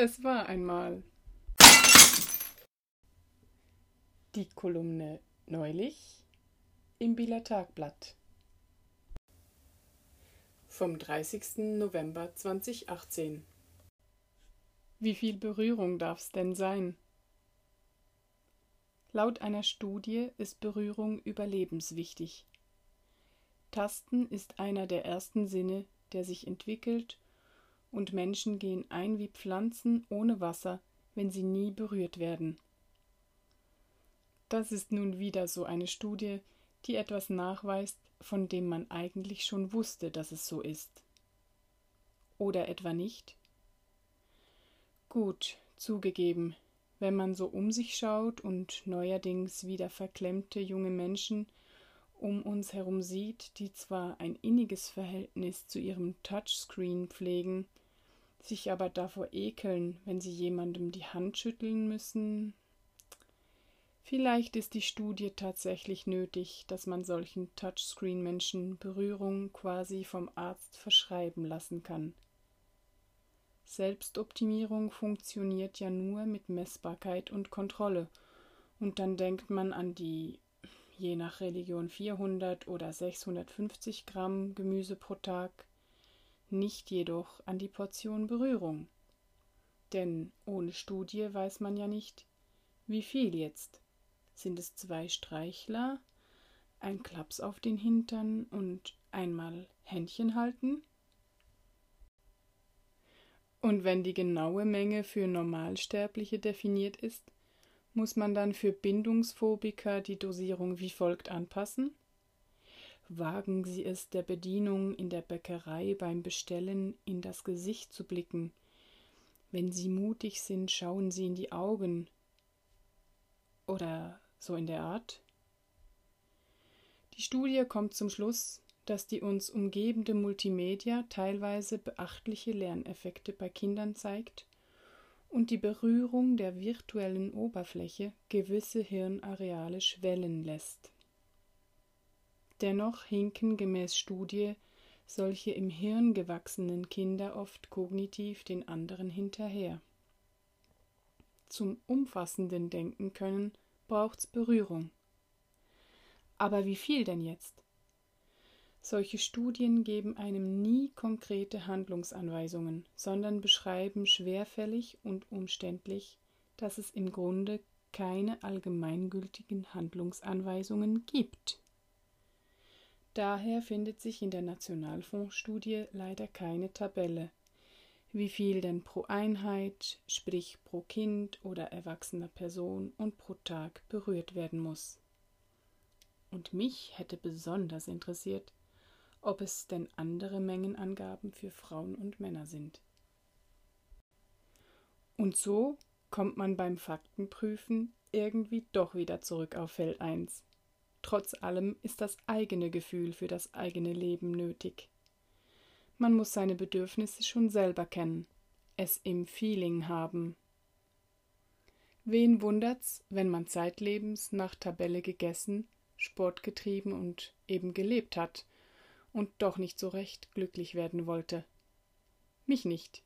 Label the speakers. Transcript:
Speaker 1: Es war einmal. Die Kolumne neulich im Bieler Tagblatt vom 30. November 2018. Wie viel Berührung darf's denn sein? Laut einer Studie ist Berührung überlebenswichtig. Tasten ist einer der ersten Sinne, der sich entwickelt und Menschen gehen ein wie Pflanzen ohne Wasser, wenn sie nie berührt werden. Das ist nun wieder so eine Studie, die etwas nachweist, von dem man eigentlich schon wusste, dass es so ist. Oder etwa nicht? Gut, zugegeben, wenn man so um sich schaut und neuerdings wieder verklemmte junge Menschen um uns herum sieht, die zwar ein inniges Verhältnis zu ihrem Touchscreen pflegen, sich aber davor ekeln, wenn sie jemandem die Hand schütteln müssen. Vielleicht ist die Studie tatsächlich nötig, dass man solchen Touchscreen-Menschen Berührung quasi vom Arzt verschreiben lassen kann. Selbstoptimierung funktioniert ja nur mit Messbarkeit und Kontrolle, und dann denkt man an die je nach Religion 400 oder 650 Gramm Gemüse pro Tag, nicht jedoch an die Portion Berührung. Denn ohne Studie weiß man ja nicht, wie viel jetzt. Sind es zwei Streichler, ein Klaps auf den Hintern und einmal Händchen halten? Und wenn die genaue Menge für Normalsterbliche definiert ist, muss man dann für Bindungsphobiker die Dosierung wie folgt anpassen? Wagen Sie es der Bedienung in der Bäckerei beim Bestellen in das Gesicht zu blicken. Wenn Sie mutig sind, schauen Sie in die Augen. Oder so in der Art. Die Studie kommt zum Schluss, dass die uns umgebende Multimedia teilweise beachtliche Lerneffekte bei Kindern zeigt und die Berührung der virtuellen Oberfläche gewisse Hirnareale schwellen lässt. Dennoch hinken gemäß Studie solche im Hirn gewachsenen Kinder oft kognitiv den anderen hinterher. Zum umfassenden Denken können braucht's Berührung. Aber wie viel denn jetzt? Solche Studien geben einem nie konkrete Handlungsanweisungen, sondern beschreiben schwerfällig und umständlich, dass es im Grunde keine allgemeingültigen Handlungsanweisungen gibt. Daher findet sich in der Nationalfondsstudie leider keine Tabelle, wie viel denn pro Einheit, sprich pro Kind oder erwachsener Person und pro Tag berührt werden muss. Und mich hätte besonders interessiert, ob es denn andere Mengenangaben für Frauen und Männer sind. Und so kommt man beim Faktenprüfen irgendwie doch wieder zurück auf Feld 1. Trotz allem ist das eigene Gefühl für das eigene Leben nötig. Man muss seine Bedürfnisse schon selber kennen, es im Feeling haben. Wen wundert's, wenn man zeitlebens nach Tabelle gegessen, Sport getrieben und eben gelebt hat und doch nicht so recht glücklich werden wollte? Mich nicht.